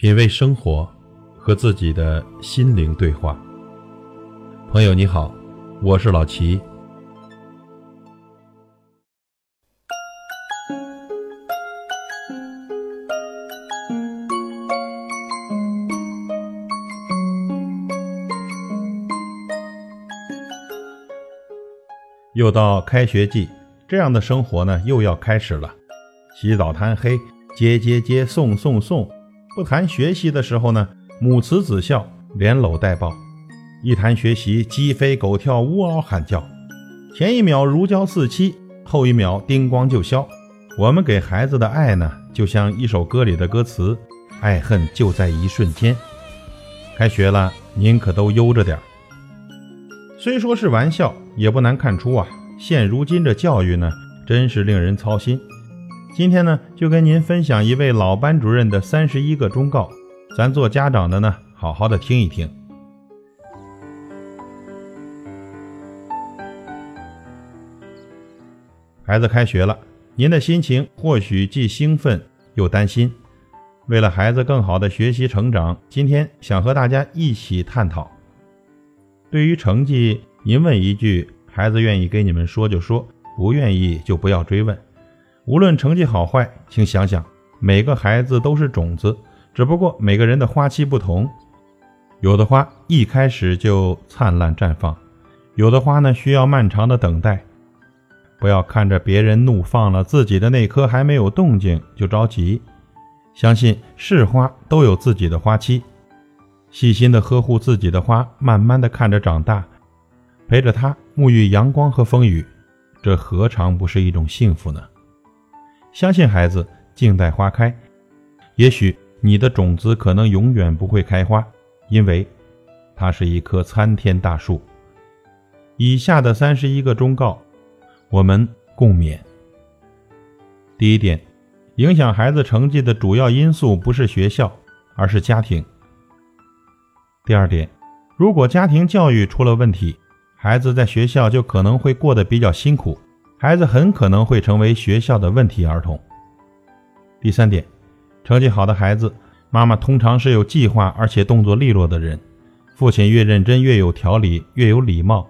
品味生活，和自己的心灵对话。朋友你好，我是老齐。又到开学季，这样的生活呢又要开始了。洗澡贪黑，接接接，送送送。不谈学习的时候呢，母慈子孝，连搂带抱；一谈学习，鸡飞狗跳，呜嗷喊叫。前一秒如胶似漆，后一秒叮咣就消。我们给孩子的爱呢，就像一首歌里的歌词：爱恨就在一瞬间。开学了，您可都悠着点儿。虽说是玩笑，也不难看出啊，现如今这教育呢，真是令人操心。今天呢，就跟您分享一位老班主任的三十一个忠告，咱做家长的呢，好好的听一听。孩子开学了，您的心情或许既兴奋又担心。为了孩子更好的学习成长，今天想和大家一起探讨。对于成绩，您问一句，孩子愿意跟你们说就说，不愿意就不要追问。无论成绩好坏，请想想，每个孩子都是种子，只不过每个人的花期不同。有的花一开始就灿烂绽放，有的花呢需要漫长的等待。不要看着别人怒放了，自己的那颗还没有动静就着急。相信是花都有自己的花期，细心的呵护自己的花，慢慢的看着长大，陪着它沐浴阳光和风雨，这何尝不是一种幸福呢？相信孩子，静待花开。也许你的种子可能永远不会开花，因为它是一棵参天大树。以下的三十一个忠告，我们共勉。第一点，影响孩子成绩的主要因素不是学校，而是家庭。第二点，如果家庭教育出了问题，孩子在学校就可能会过得比较辛苦。孩子很可能会成为学校的问题儿童。第三点，成绩好的孩子，妈妈通常是有计划而且动作利落的人。父亲越认真、越有条理、越有礼貌，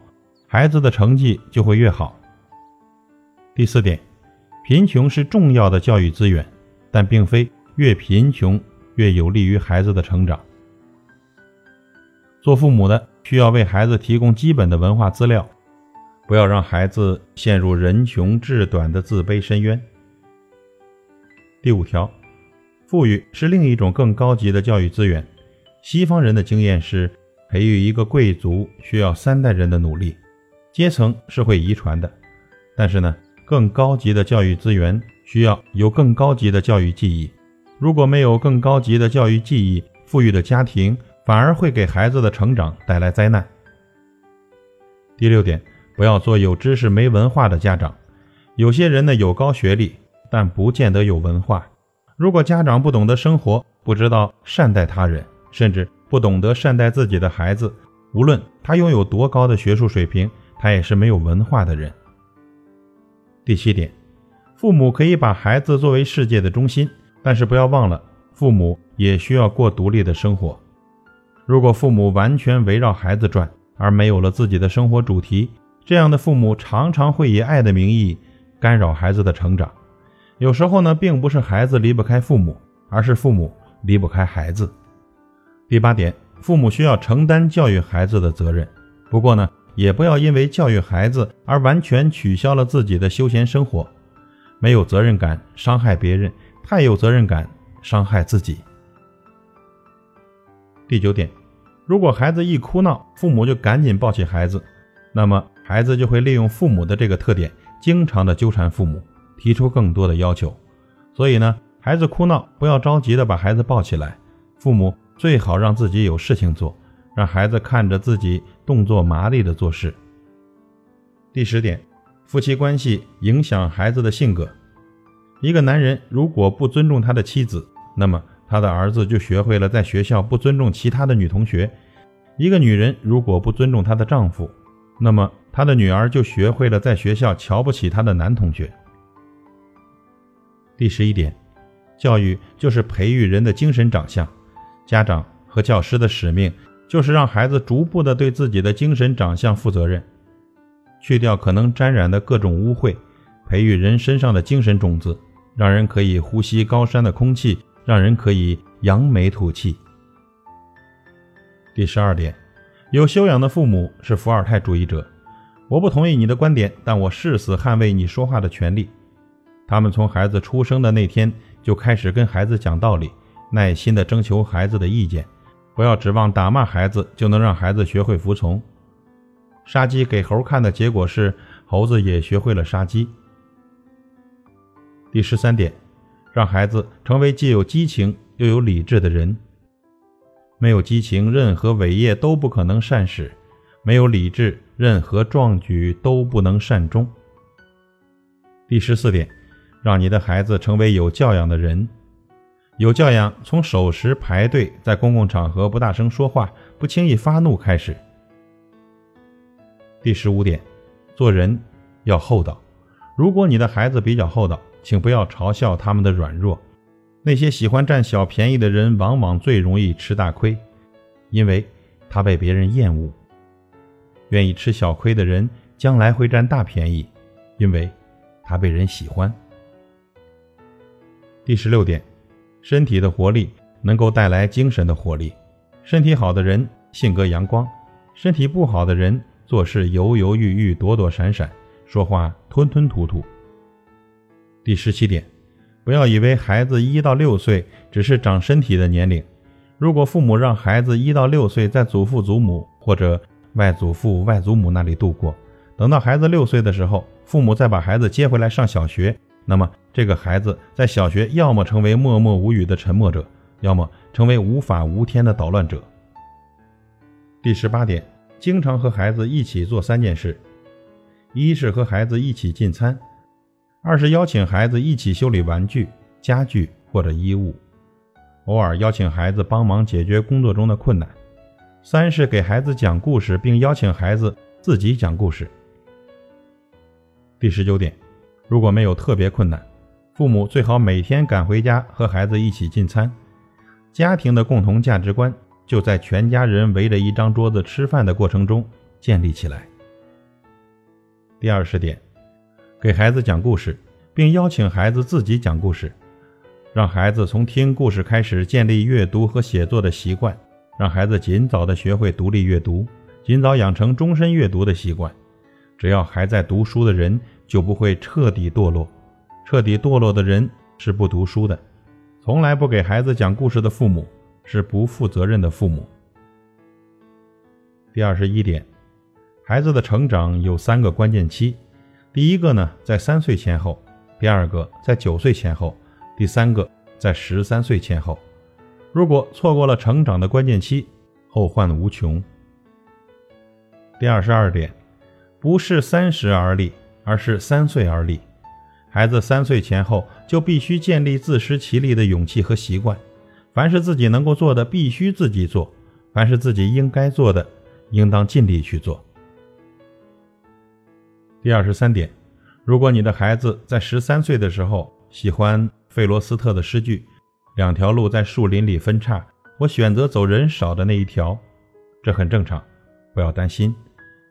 孩子的成绩就会越好。第四点，贫穷是重要的教育资源，但并非越贫穷越有利于孩子的成长。做父母的需要为孩子提供基本的文化资料。不要让孩子陷入人穷志短的自卑深渊。第五条，富裕是另一种更高级的教育资源。西方人的经验是，培育一个贵族需要三代人的努力，阶层是会遗传的。但是呢，更高级的教育资源需要有更高级的教育技艺。如果没有更高级的教育技艺，富裕的家庭反而会给孩子的成长带来灾难。第六点。不要做有知识没文化的家长。有些人呢有高学历，但不见得有文化。如果家长不懂得生活，不知道善待他人，甚至不懂得善待自己的孩子，无论他拥有多高的学术水平，他也是没有文化的人。第七点，父母可以把孩子作为世界的中心，但是不要忘了，父母也需要过独立的生活。如果父母完全围绕孩子转，而没有了自己的生活主题，这样的父母常常会以爱的名义干扰孩子的成长，有时候呢，并不是孩子离不开父母，而是父母离不开孩子。第八点，父母需要承担教育孩子的责任，不过呢，也不要因为教育孩子而完全取消了自己的休闲生活。没有责任感伤害别人，太有责任感伤害自己。第九点，如果孩子一哭闹，父母就赶紧抱起孩子，那么。孩子就会利用父母的这个特点，经常的纠缠父母，提出更多的要求。所以呢，孩子哭闹不要着急的把孩子抱起来，父母最好让自己有事情做，让孩子看着自己动作麻利的做事。第十点，夫妻关系影响孩子的性格。一个男人如果不尊重他的妻子，那么他的儿子就学会了在学校不尊重其他的女同学。一个女人如果不尊重她的丈夫，那么。他的女儿就学会了在学校瞧不起他的男同学。第十一点，教育就是培育人的精神长相。家长和教师的使命就是让孩子逐步的对自己的精神长相负责任，去掉可能沾染的各种污秽，培育人身上的精神种子，让人可以呼吸高山的空气，让人可以扬眉吐气。第十二点，有修养的父母是伏尔泰主义者。我不同意你的观点，但我誓死捍卫你说话的权利。他们从孩子出生的那天就开始跟孩子讲道理，耐心地征求孩子的意见。不要指望打骂孩子就能让孩子学会服从。杀鸡给猴看的结果是，猴子也学会了杀鸡。第十三点，让孩子成为既有激情又有理智的人。没有激情，任何伟业都不可能善始；没有理智，任何壮举都不能善终。第十四点。让你的孩子成为有教养的人。有教养，从守时、排队，在公共场合不大声说话、不轻易发怒开始。第十五点，做人要厚道。如果你的孩子比较厚道，请不要嘲笑他们的软弱。那些喜欢占小便宜的人，往往最容易吃大亏，因为他被别人厌恶。愿意吃小亏的人，将来会占大便宜，因为他被人喜欢。第十六点，身体的活力能够带来精神的活力。身体好的人性格阳光，身体不好的人做事犹犹豫豫、躲躲闪闪，说话吞吞吐吐。第十七点，不要以为孩子一到六岁只是长身体的年龄。如果父母让孩子一到六岁在祖父祖母或者外祖父外祖母那里度过，等到孩子六岁的时候，父母再把孩子接回来上小学。那么，这个孩子在小学要么成为默默无语的沉默者，要么成为无法无天的捣乱者。第十八点，经常和孩子一起做三件事：一是和孩子一起进餐；二是邀请孩子一起修理玩具、家具或者衣物；偶尔邀请孩子帮忙解决工作中的困难；三是给孩子讲故事，并邀请孩子自己讲故事。第十九点。如果没有特别困难，父母最好每天赶回家和孩子一起进餐。家庭的共同价值观就在全家人围着一张桌子吃饭的过程中建立起来。第二十点，给孩子讲故事，并邀请孩子自己讲故事，让孩子从听故事开始建立阅读和写作的习惯，让孩子尽早的学会独立阅读，尽早养成终身阅读的习惯。只要还在读书的人。就不会彻底堕落。彻底堕落的人是不读书的。从来不给孩子讲故事的父母是不负责任的父母。第二十一点，孩子的成长有三个关键期。第一个呢，在三岁前后；第二个，在九岁前后；第三个，在十三岁前后。如果错过了成长的关键期，后患无穷。第二十二点，不是三十而立。而是三岁而立，孩子三岁前后就必须建立自食其力的勇气和习惯。凡是自己能够做的，必须自己做；凡是自己应该做的，应当尽力去做。第二十三点，如果你的孩子在十三岁的时候喜欢费罗斯特的诗句“两条路在树林里分叉，我选择走人少的那一条”，这很正常，不要担心，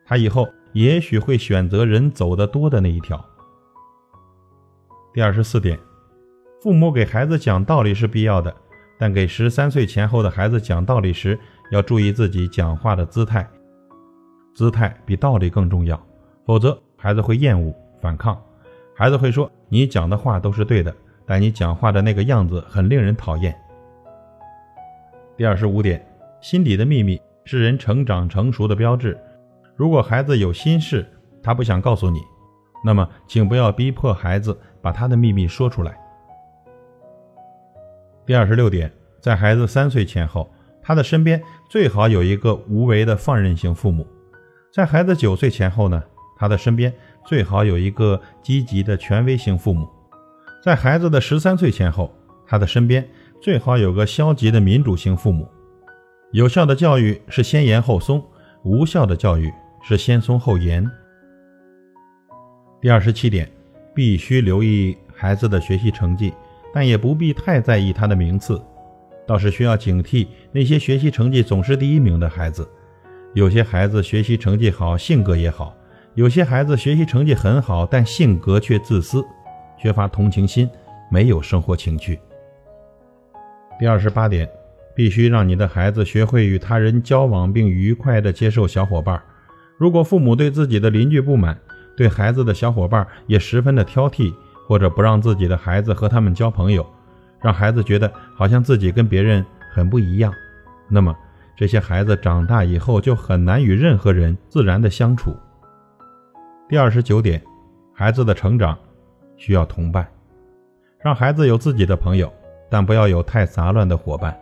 他以后。也许会选择人走得多的那一条。第二十四点，父母给孩子讲道理是必要的，但给十三岁前后的孩子讲道理时，要注意自己讲话的姿态，姿态比道理更重要，否则孩子会厌恶、反抗。孩子会说：“你讲的话都是对的，但你讲话的那个样子很令人讨厌。”第二十五点，心底的秘密是人成长成熟的标志。如果孩子有心事，他不想告诉你，那么请不要逼迫孩子把他的秘密说出来。第二十六点，在孩子三岁前后，他的身边最好有一个无为的放任型父母；在孩子九岁前后呢，他的身边最好有一个积极的权威型父母；在孩子的十三岁前后，他的身边最好有个消极的民主型父母。有效的教育是先严后松，无效的教育。是先松后严。第二十七点，必须留意孩子的学习成绩，但也不必太在意他的名次。倒是需要警惕那些学习成绩总是第一名的孩子。有些孩子学习成绩好，性格也好；有些孩子学习成绩很好，但性格却自私，缺乏同情心，没有生活情趣。第二十八点，必须让你的孩子学会与他人交往，并愉快地接受小伙伴。如果父母对自己的邻居不满，对孩子的小伙伴也十分的挑剔，或者不让自己的孩子和他们交朋友，让孩子觉得好像自己跟别人很不一样，那么这些孩子长大以后就很难与任何人自然的相处。第二十九点，孩子的成长需要同伴，让孩子有自己的朋友。但不要有太杂乱的伙伴。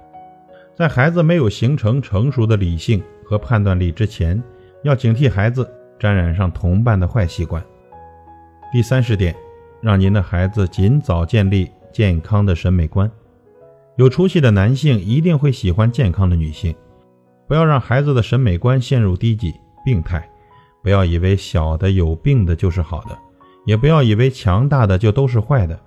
在孩子没有形成成熟的理性和判断力之前，要警惕孩子沾染上同伴的坏习惯。第三十点，让您的孩子尽早建立健康的审美观。有出息的男性一定会喜欢健康的女性。不要让孩子的审美观陷入低级、病态。不要以为小的有病的就是好的，也不要以为强大的就都是坏的。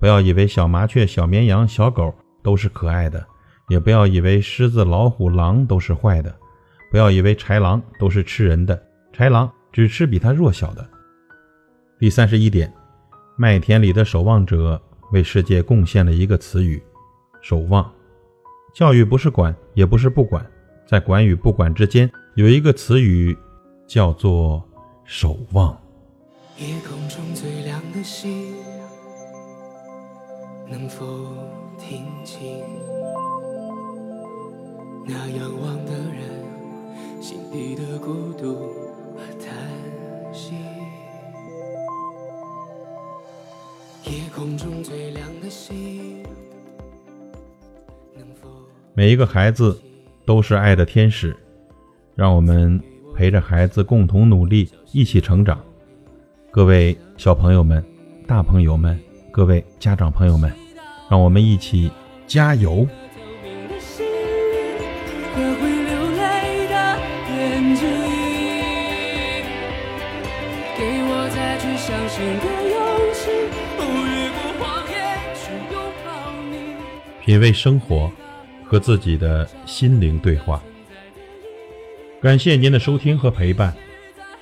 不要以为小麻雀、小绵羊、小狗都是可爱的，也不要以为狮子、老虎、狼都是坏的，不要以为豺狼都是吃人的，豺狼只吃比它弱小的。第三十一点，麦田里的守望者为世界贡献了一个词语“守望”。教育不是管，也不是不管，在管与不管之间有一个词语，叫做“守望”。夜空中最亮的星。能否听清那仰望的人心底的孤独和叹息？夜空中最亮的星，能否？每一个孩子都是爱的天使，让我们陪着孩子共同努力，一起成长。各位小朋友们，大朋友们。各位家长朋友们，让我们一起加油！品味生活，和自己的心灵对话。感谢您的收听和陪伴。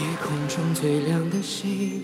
夜空中最亮的星